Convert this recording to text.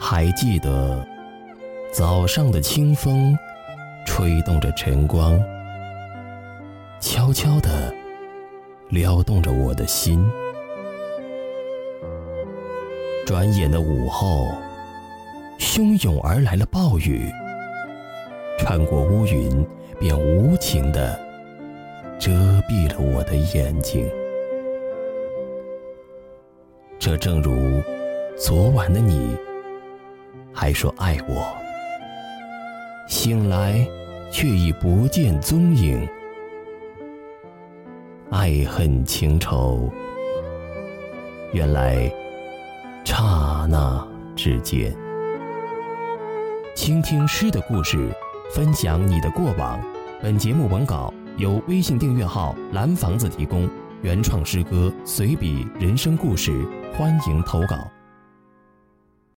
还记得早上的清风，吹动着晨光，悄悄地撩动着我的心。转眼的午后，汹涌而来的暴雨，穿过乌云，便无情地遮蔽了我的眼睛。这正如昨晚的你，还说爱我，醒来却已不见踪影。爱恨情仇，原来刹那之间。倾听诗的故事，分享你的过往。本节目文稿由微信订阅号“蓝房子”提供，原创诗歌、随笔、人生故事。欢迎投稿。